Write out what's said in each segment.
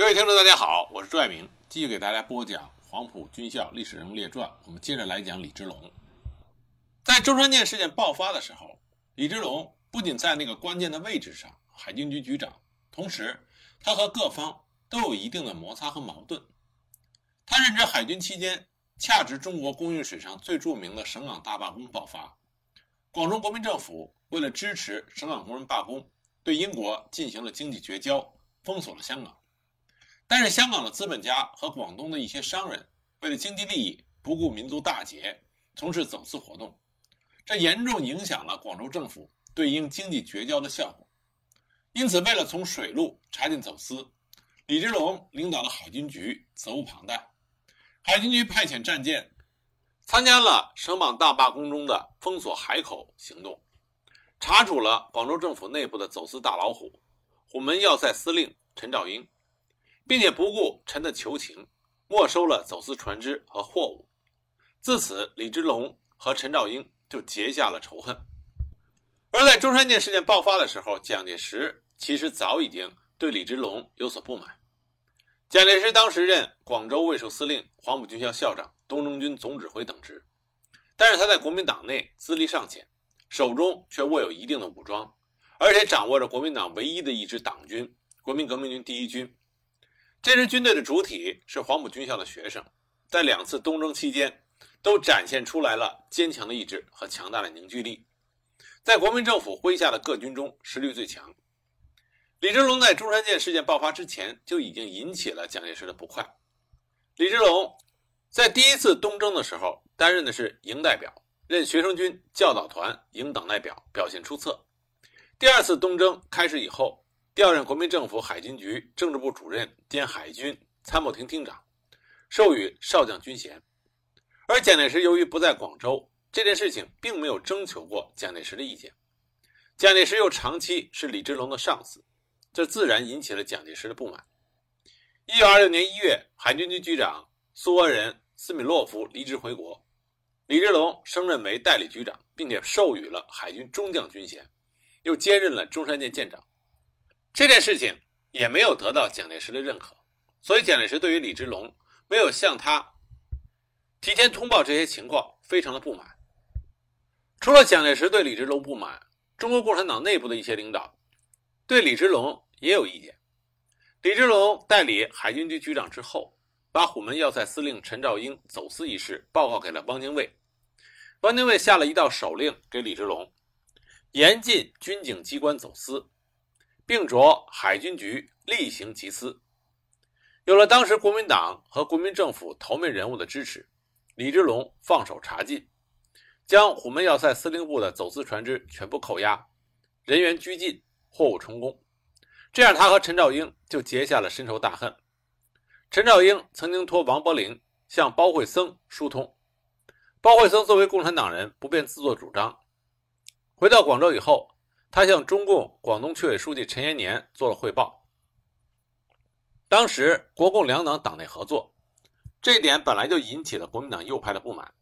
各位听众，大家好，我是朱爱明，继续给大家播讲《黄埔军校历史人物列传》。我们接着来讲李之龙。在中山舰事件爆发的时候，李之龙不仅在那个关键的位置上，海军局局长，同时他和各方都有一定的摩擦和矛盾。他任职海军期间，恰值中国工运史上最著名的省港大罢工爆发，广州国民政府为了支持省港工人罢工，对英国进行了经济绝交，封锁了香港。但是香港的资本家和广东的一些商人为了经济利益，不顾民族大节，从事走私活动，这严重影响了广州政府对应经济绝交的效果。因此，为了从水路查禁走私，李之龙领导的海军局责无旁贷。海军局派遣战舰参加了省港大罢工中的封锁海口行动，查处了广州政府内部的走私大老虎——虎门要塞司令陈兆英。并且不顾陈的求情，没收了走私船只和货物。自此，李之龙和陈兆英就结下了仇恨。而在中山舰事件爆发的时候，蒋介石其实早已经对李之龙有所不满。蒋介石当时任广州卫戍司令、黄埔军校校长、东征军总指挥等职，但是他在国民党内资历尚浅，手中却握有一定的武装，而且掌握着国民党唯一的一支党军——国民革命军第一军。这支军队的主体是黄埔军校的学生，在两次东征期间，都展现出来了坚强的意志和强大的凝聚力，在国民政府麾下的各军中实力最强。李之龙在中山舰事件爆发之前就已经引起了蒋介石的不快。李之龙在第一次东征的时候担任的是营代表，任学生军教导团营党代表，表现出色。第二次东征开始以后。调任国民政府海军局政治部主任兼海军参谋厅厅长，授予少将军衔。而蒋介石由于不在广州，这件事情并没有征求过蒋介石的意见。蒋介石又长期是李之龙的上司，这自然引起了蒋介石的不满。一九二六年一月，海军局局长苏俄人斯米洛夫离职回国，李之龙升任为代理局长，并且授予了海军中将军衔，又兼任了中山舰舰长。这件事情也没有得到蒋介石的认可，所以蒋介石对于李之龙没有向他提前通报这些情况，非常的不满。除了蒋介石对李之龙不满，中国共产党内部的一些领导对李之龙也有意见。李之龙代理海军局局长之后，把虎门要塞司令陈兆英走私一事报告给了汪精卫，汪精卫下了一道手令给李之龙，严禁军警机关走私。并着海军局例行缉私。有了当时国民党和国民政府头面人物的支持，李之龙放手查禁，将虎门要塞司令部的走私船只全部扣押，人员拘禁，货物充公。这样，他和陈兆英就结下了深仇大恨。陈兆英曾经托王伯龄向包惠僧疏通，包惠僧作为共产党人，不便自作主张。回到广州以后。他向中共广东区委书记陈延年做了汇报。当时国共两党党内合作，这一点本来就引起了国民党右派的不满。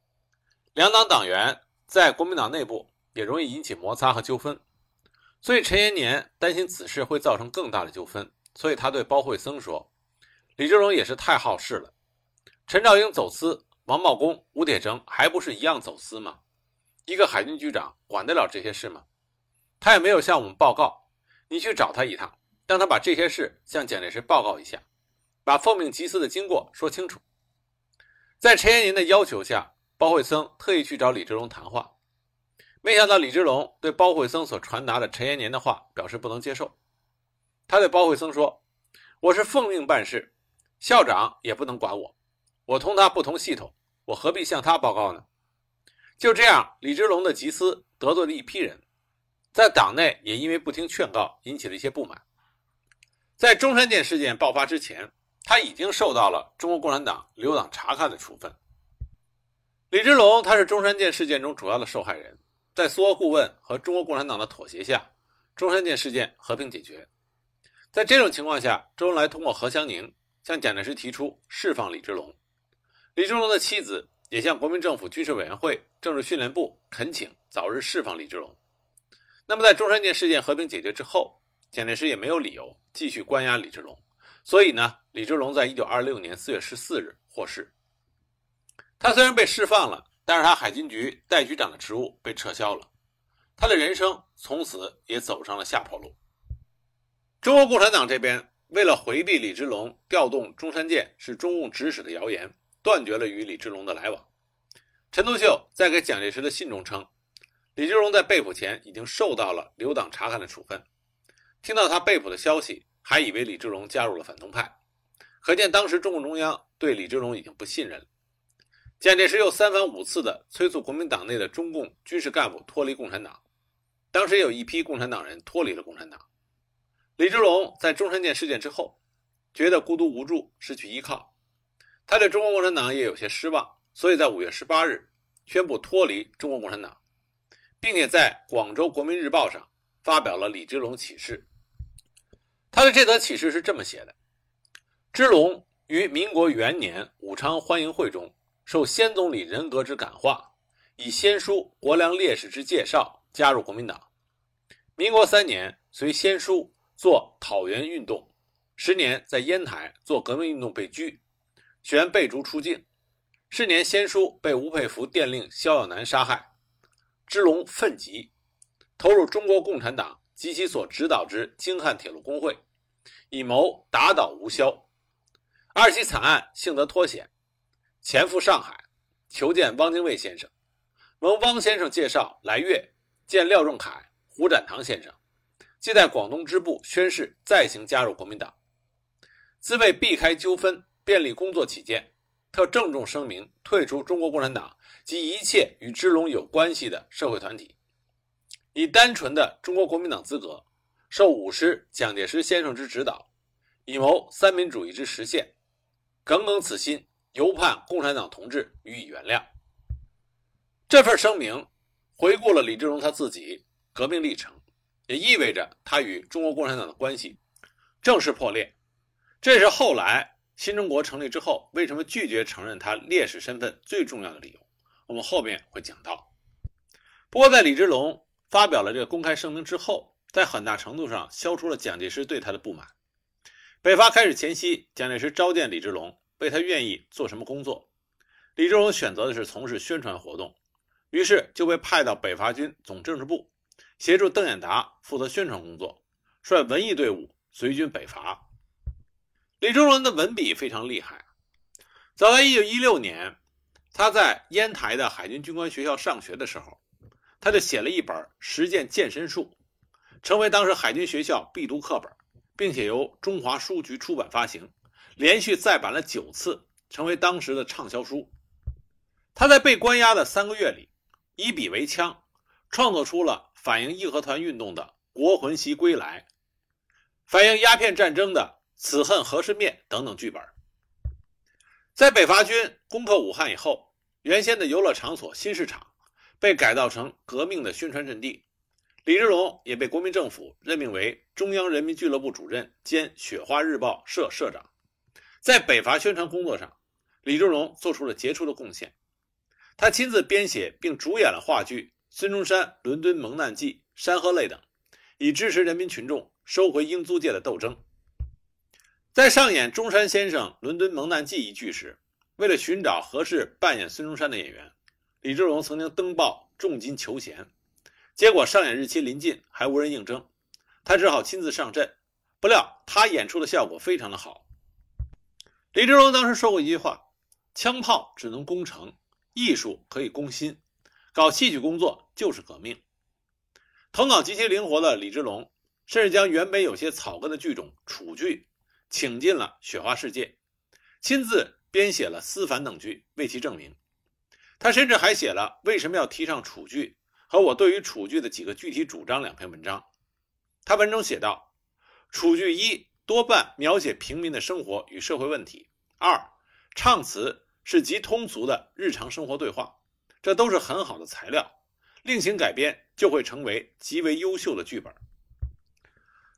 两党党员在国民党内部也容易引起摩擦和纠纷，所以陈延年担心此事会造成更大的纠纷，所以他对包惠僧说：“李之龙也是太好事了，陈兆英走私，王茂公、吴铁城还不是一样走私吗？一个海军局长管得了这些事吗？”他也没有向我们报告，你去找他一趟，让他把这些事向蒋介石报告一下，把奉命缉私的经过说清楚。在陈延年的要求下，包惠僧特意去找李之龙谈话，没想到李之龙对包惠僧所传达的陈延年的话表示不能接受。他对包惠僧说：“我是奉命办事，校长也不能管我，我同他不同系统，我何必向他报告呢？”就这样，李之龙的缉私得罪了一批人。在党内也因为不听劝告，引起了一些不满。在中山舰事件爆发之前，他已经受到了中国共产党留党察看的处分。李之龙他是中山舰事件中主要的受害人，在苏俄顾问和中国共产党的妥协下，中山舰事件和平解决。在这种情况下，周恩来通过何香凝向蒋介石提出释放李之龙，李之龙的妻子也向国民政府军事委员会政治训练部恳请早日释放李之龙。那么，在中山舰事件和平解决之后，蒋介石也没有理由继续关押李之龙，所以呢，李之龙在一九二六年四月十四日获释。他虽然被释放了，但是他海军局代局长的职务被撤销了，他的人生从此也走上了下坡路。中国共产党这边为了回避李之龙调动中山舰是中共指使的谣言，断绝了与李之龙的来往。陈独秀在给蒋介石的信中称，李志龙在被捕前已经受到了留党察看的处分。听到他被捕的消息，还以为李志龙加入了反动派，可见当时中共中央对李志龙已经不信任了。蒋介石又三番五次地催促国民党内的中共军事干部脱离共产党，当时有一批共产党人脱离了共产党。李志龙在中山舰事件之后，觉得孤独无助，失去依靠，他对中国共产党也有些失望，所以在五月十八日宣布脱离中国共产党，并且在广州国民日报上发表了李之龙启事。他的这则启事是这么写的：“之龙于民国元年武昌欢迎会中。”受先总理人格之感化，以先书国良烈士之介绍加入国民党。民国三年，随先书做讨袁运动，十年在烟台做革命运动被拘，旋被逐出境。是年，先书被吴佩孚电令萧耀南杀害。支龙愤极，投入中国共产党及其所指导之京汉铁路工会，以谋打倒吴萧。二起惨案幸得脱险。前赴上海，求见汪精卫先生，蒙汪先生介绍来粤见廖仲恺、胡展堂先生，即在广东支部宣誓再行加入国民党。自为避开纠纷、便利工作起见，特郑重声明退出中国共产党及一切与支龙有关系的社会团体，以单纯的中国国民党资格，受武师蒋介石先生之指导，以谋三民主义之实现。耿耿此心。犹盼共产党同志予以原谅。这份声明回顾了李之龙他自己革命历程，也意味着他与中国共产党的关系正式破裂。这是后来新中国成立之后为什么拒绝承认他烈士身份最重要的理由。我们后面会讲到。不过，在李之龙发表了这个公开声明之后，在很大程度上消除了蒋介石对他的不满。北伐开始前夕，蒋介石召见李之龙。问他愿意做什么工作，李之龙选择的是从事宣传活动，于是就被派到北伐军总政治部，协助邓演达负责宣传工作，率文艺队伍随军北伐。李之龙的文笔非常厉害，早在1916年，他在烟台的海军军官学校上学的时候，他就写了一本《实践健身术》，成为当时海军学校必读课本，并且由中华书局出版发行。连续再版了九次，成为当时的畅销书。他在被关押的三个月里，以笔为枪，创作出了反映义和团运动的《国魂袭归来》，反映鸦片战争的《此恨何时灭》等等剧本。在北伐军攻克武汉以后，原先的游乐场所新市场被改造成革命的宣传阵地，李之龙也被国民政府任命为中央人民俱乐部主任兼雪花日报社社长。在北伐宣传工作上，李之龙做出了杰出的贡献。他亲自编写并主演了话剧《孙中山伦敦蒙难记》《山河泪》等，以支持人民群众收回英租界的斗争。在上演中山先生伦敦蒙难记一剧时，为了寻找合适扮演孙中山的演员，李之龙曾经登报重金求贤，结果上演日期临近还无人应征，他只好亲自上阵。不料他演出的效果非常的好。李志龙当时说过一句话：“枪炮只能攻城，艺术可以攻心。搞戏剧工作就是革命。”头脑极其灵活的李之龙，甚至将原本有些草根的剧种楚剧请进了雪花世界，亲自编写了思凡等剧为其证明。他甚至还写了《为什么要提倡楚剧》和我对于楚剧的几个具体主张两篇文章。他文中写道：“楚剧一。”多半描写平民的生活与社会问题。二，唱词是极通俗的日常生活对话，这都是很好的材料。另行改编就会成为极为优秀的剧本。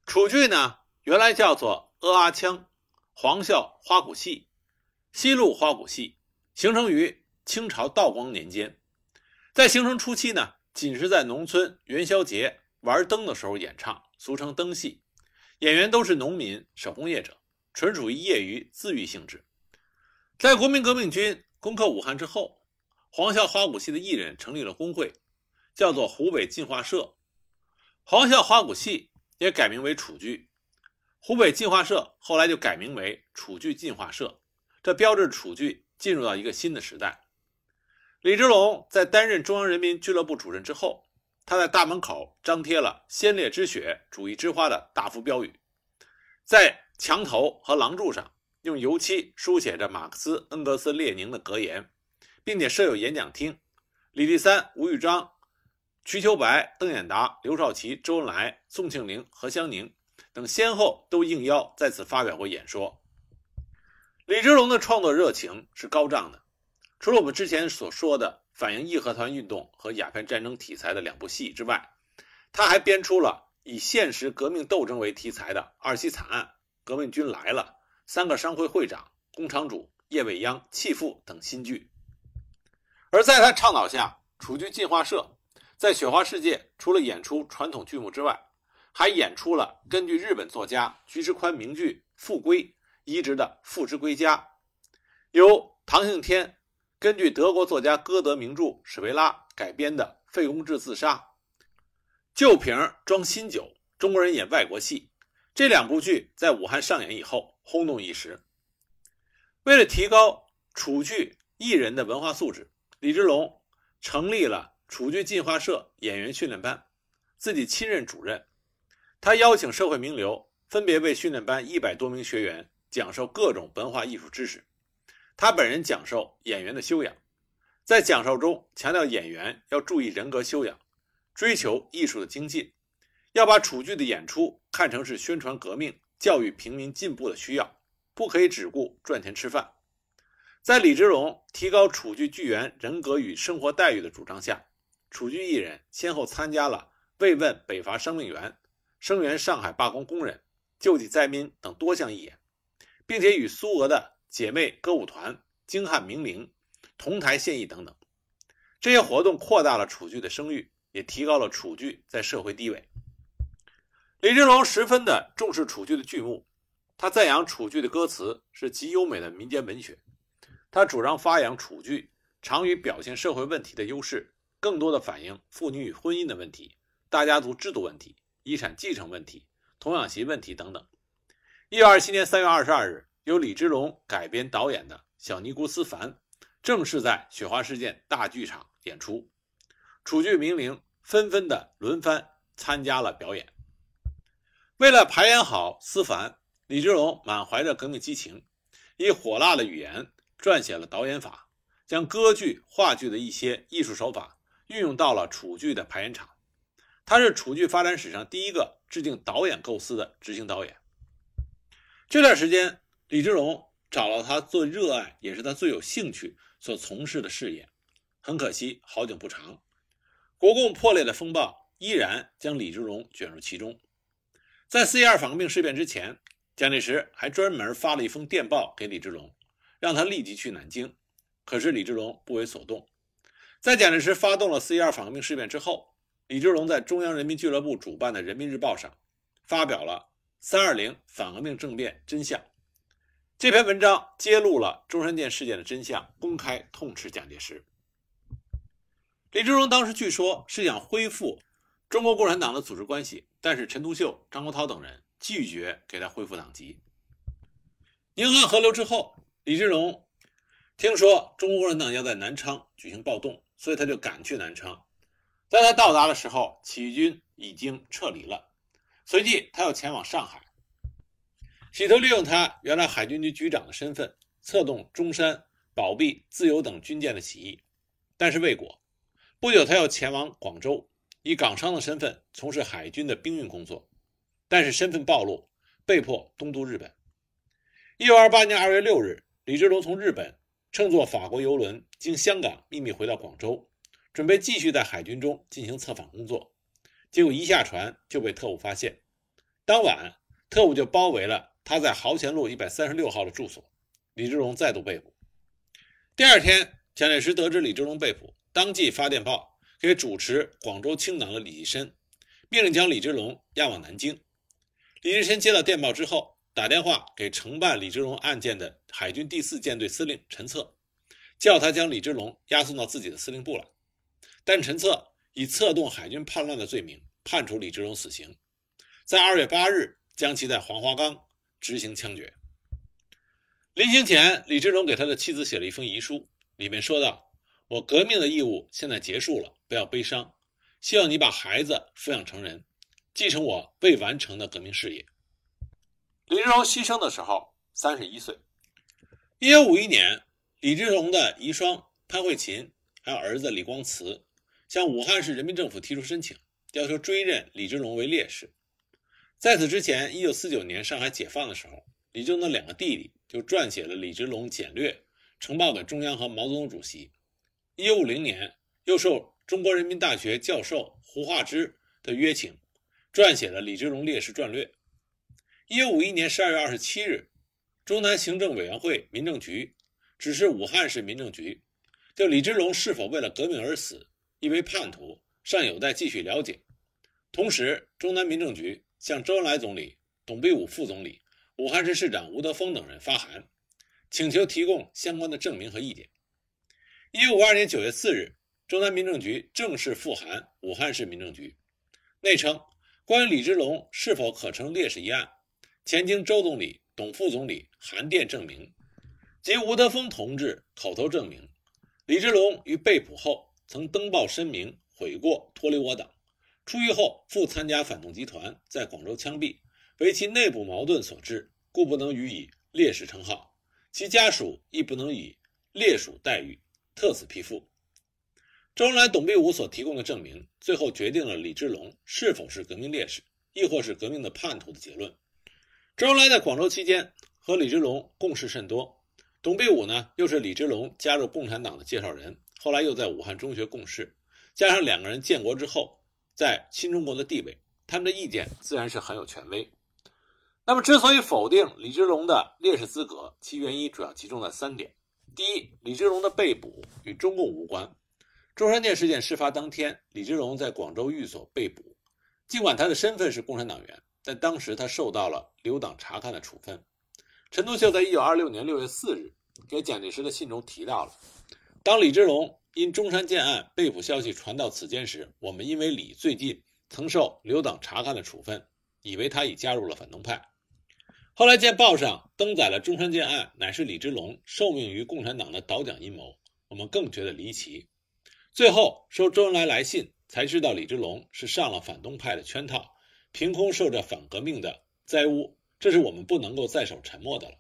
楚剧呢，原来叫做《阿阿腔》，黄孝花鼓戏，西路花鼓戏，形成于清朝道光年间。在形成初期呢，仅是在农村元宵节玩灯的时候演唱，俗称灯戏。演员都是农民、手工业者，纯属于业余自娱性质。在国民革命军攻克武汉之后，黄孝花鼓戏的艺人成立了工会，叫做湖北进化社。黄孝花鼓戏也改名为楚剧，湖北进化社后来就改名为楚剧进化社，这标志楚剧进入到一个新的时代。李之龙在担任中央人民俱乐部主任之后，他在大门口张贴了“先烈之血，主义之花”的大幅标语，在墙头和廊柱上用油漆书写着马克思、恩格斯、列宁的格言，并且设有演讲厅。李立三、吴玉章、瞿秋白、邓演达、刘少奇、周恩来、宋庆龄、何香凝等先后都应邀在此发表过演说。李之龙的创作热情是高涨的。除了我们之前所说的反映义和团运动和鸦片战争题材的两部戏之外，他还编出了以现实革命斗争为题材的《二七惨案》《革命军来了》《三个商会会长》《工厂主》《叶未央》《弃妇》等新剧。而在他倡导下，楚剧进化社在雪花世界除了演出传统剧目之外，还演出了根据日本作家菊池宽名剧《复归》移植的《复之归家》，由唐幸天。根据德国作家歌德名著《史维拉》改编的《费公治自杀》，旧瓶装新酒，中国人演外国戏，这两部剧在武汉上演以后轰动一时。为了提高楚剧艺人的文化素质，李之龙成立了楚剧进化社演员训练班，自己亲任主任。他邀请社会名流分别为训练班一百多名学员讲授各种文化艺术知识。他本人讲授演员的修养，在讲授中强调演员要注意人格修养，追求艺术的精进，要把楚剧的演出看成是宣传革命、教育平民进步的需要，不可以只顾赚钱吃饭。在李之龙提高楚剧剧员人格与生活待遇的主张下，楚剧艺人先后参加了慰问北伐生命员、声援上海罢工工人、救济灾民等多项义演，并且与苏俄的。姐妹歌舞团、京汉名伶同台献艺等等，这些活动扩大了楚剧的声誉，也提高了楚剧在社会地位。李振龙十分的重视楚剧的剧目，他赞扬楚剧的歌词是极优美的民间文学。他主张发扬楚剧常于表现社会问题的优势，更多的反映妇女与婚姻的问题、大家族制度问题、遗产继承问题、童养媳问题等等。一九二七年三月二十二日。由李之龙改编导演的《小尼姑思凡》正式在雪花事件大剧场演出，楚剧名伶纷纷的轮番参加了表演。为了排演好《思凡》，李之龙满怀着革命激情，以火辣的语言撰写了导演法，将歌剧、话剧的一些艺术手法运用到了楚剧的排演场。他是楚剧发展史上第一个制定导演构思的执行导演。这段时间。李之龙找了他最热爱，也是他最有兴趣所从事的事业。很可惜，好景不长，国共破裂的风暴依然将李之龙卷入其中。在四一二反革命事变之前，蒋介石还专门发了一封电报给李之龙，让他立即去南京。可是李志龙不为所动。在蒋介石发动了四一二反革命事变之后，李志龙在中央人民俱乐部主办的《人民日报》上发表了《三二零反革命政变真相》。这篇文章揭露了中山舰事件的真相，公开痛斥蒋介石。李志龙当时据说是想恢复中国共产党的组织关系，但是陈独秀、张国焘等人拒绝给他恢复党籍。宁汉合流之后，李志龙听说中国共产党要在南昌举行暴动，所以他就赶去南昌。在他到达的时候，起义军已经撤离了，随即他又前往上海。企图利用他原来海军局局长的身份，策动中山、宝璧、自由等军舰的起义，但是未果。不久，他又前往广州，以港商的身份从事海军的兵运工作，但是身份暴露，被迫东渡日本。一九二八年二月六日，李之龙从日本乘坐法国游轮经香港秘密回到广州，准备继续在海军中进行策反工作，结果一下船就被特务发现。当晚，特务就包围了。他在豪前路一百三十六号的住所，李之龙再度被捕。第二天，蒋介石得知李之龙被捕，当即发电报给主持广州清党的李济深，命令将李之龙押往南京。李济深接到电报之后，打电话给承办李之龙案件的海军第四舰队司令陈策，叫他将李之龙押送到自己的司令部来。但陈策以策动海军叛乱的罪名判处李之龙死刑，在二月八日将其在黄花岗执行枪决。临行前，李之龙给他的妻子写了一封遗书，里面说道：“我革命的义务现在结束了，不要悲伤，希望你把孩子抚养成人，继承我未完成的革命事业。”李志龙牺牲的时候三十一岁。一九五一年，李之龙的遗孀潘慧琴还有儿子李光慈向武汉市人民政府提出申请，要求追认李之龙为烈士。在此之前，一九四九年上海解放的时候，李之龙的两个弟弟就撰写了《李之龙简略》，呈报给中央和毛泽东主席。一九五零年，又受中国人民大学教授胡化之的约请，撰写了《李之龙烈士传略》。一九五一年十二月二十七日，中南行政委员会民政局指示武汉市民政局，就李之龙是否为了革命而死，亦为叛徒，尚有待继续了解。同时，中南民政局向周恩来总理、董必武副总理、武汉市市长吴德峰等人发函，请求提供相关的证明和意见。一九五二年九月四日，中南民政局正式复函武汉市民政局，内称关于李之龙是否可成烈士一案。前经周总理、董副总理函电证明，及吴德峰同志口头证明，李之龙于被捕后曾登报声明悔过，脱离我党，出狱后复参加反动集团，在广州枪毙，为其内部矛盾所致，故不能予以烈士称号，其家属亦不能以烈属待遇，特此批复。周恩来、董必武所提供的证明，最后决定了李之龙是否是革命烈士，亦或是革命的叛徒的结论。周恩来在广州期间和李之龙共事甚多，董必武呢又是李之龙加入共产党的介绍人，后来又在武汉中学共事，加上两个人建国之后在新中国的地位，他们的意见自然是很有权威。那么，之所以否定李之龙的烈士资格，其原因主要集中在三点：第一，李之龙的被捕与中共无关。中山舰事件事发当天，李之龙在广州寓所被捕，尽管他的身份是共产党员。但当时，他受到了留党察看的处分。陈独秀在一九二六年六月四日给蒋介石的信中提到了：当李之龙因中山舰案被捕消息传到此间时，我们因为李最近曾受留党察看的处分，以为他已加入了反动派。后来见报上登载了中山舰案乃是李之龙受命于共产党的倒蒋阴谋，我们更觉得离奇。最后收周恩来来信，才知道李之龙是上了反动派的圈套。凭空受着反革命的灾污，这是我们不能够再守沉默的了。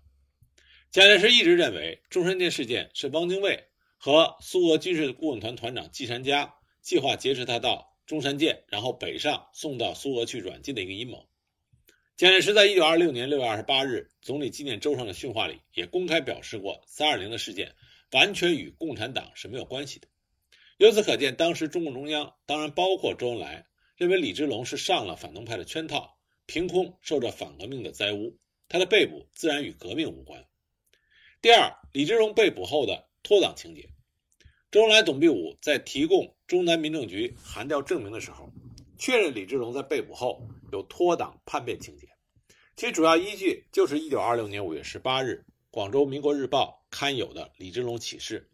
蒋介石一直认为中山舰事件是汪精卫和苏俄军事顾问团团长季山嘉计划劫持他到中山舰，然后北上送到苏俄去软禁的一个阴谋。蒋介石在一九二六年六月二十八日总理纪念周上的训话里也公开表示过，三二零的事件完全与共产党是没有关系的。由此可见，当时中共中央当然包括周恩来。认为李之龙是上了反动派的圈套，凭空受着反革命的灾污，他的被捕自然与革命无关。第二，李之龙被捕后的脱党情节，周恩来、董必武在提供中南民政局函调证明的时候，确认李之龙在被捕后有脱党叛变情节，其主要依据就是1926年5月18日广州《民国日报》刊有的李之龙启事。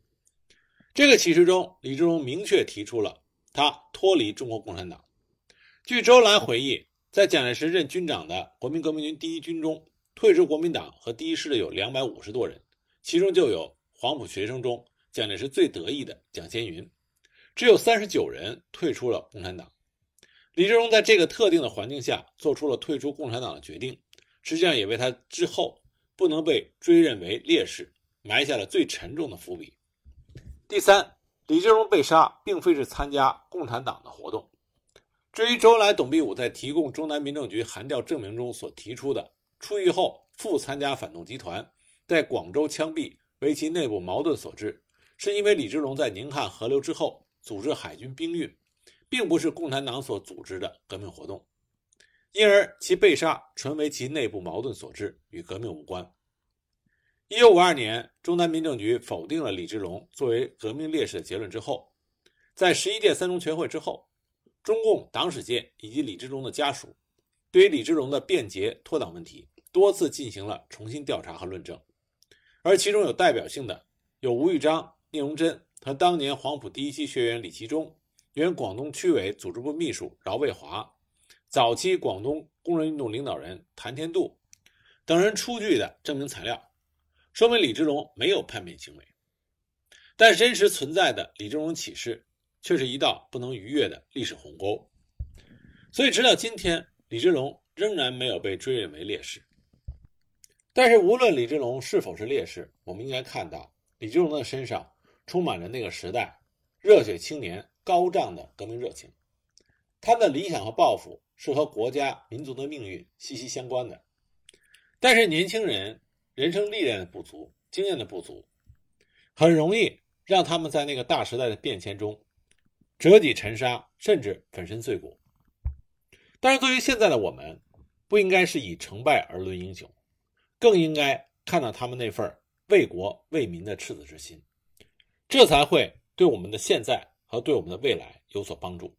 这个启事中，李之龙明确提出了他脱离中国共产党。据周恩来回忆，在蒋介石任军长的国民革命军第一军中，退出国民党和第一师的有两百五十多人，其中就有黄埔学生中蒋介石最得意的蒋先云，只有三十九人退出了共产党。李之龙在这个特定的环境下做出了退出共产党的决定，实际上也为他之后不能被追认为烈士埋下了最沉重的伏笔。第三，李之龙被杀并非是参加共产党的活动。至于周恩来、董必武在提供中南民政局函调证明中所提出的出狱后复参加反动集团，在广州枪毙为其内部矛盾所致，是因为李之龙在宁汉合流之后组织海军兵运，并不是共产党所组织的革命活动，因而其被杀纯为其内部矛盾所致，与革命无关。一九五二年，中南民政局否定了李之龙作为革命烈士的结论之后，在十一届三中全会之后。中共党史界以及李之龙的家属，对于李之龙的变节脱党问题多次进行了重新调查和论证，而其中有代表性的有吴玉章、聂荣臻和当年黄埔第一期学员李其忠、原广东区委组织部秘书饶卫华、早期广东工人运动领导人谭天度等人出具的证明材料，说明李之龙没有叛变行为。但真实存在的李之龙启事，却是一道不能逾越的历史鸿沟。所以，直到今天，李之龙仍然没有被追认为烈士。但是，无论李志龙是否是烈士，我们应该看到李志龙的身上充满着那个时代热血青年高涨的革命热情。他的理想和抱负是和国家民族的命运息息相关的。但是，年轻人人生历练的不足，经验的不足，很容易。让他们在那个大时代的变迁中折戟沉沙，甚至粉身碎骨。但是，对于现在的我们，不应该是以成败而论英雄，更应该看到他们那份为国为民的赤子之心，这才会对我们的现在和对我们的未来有所帮助。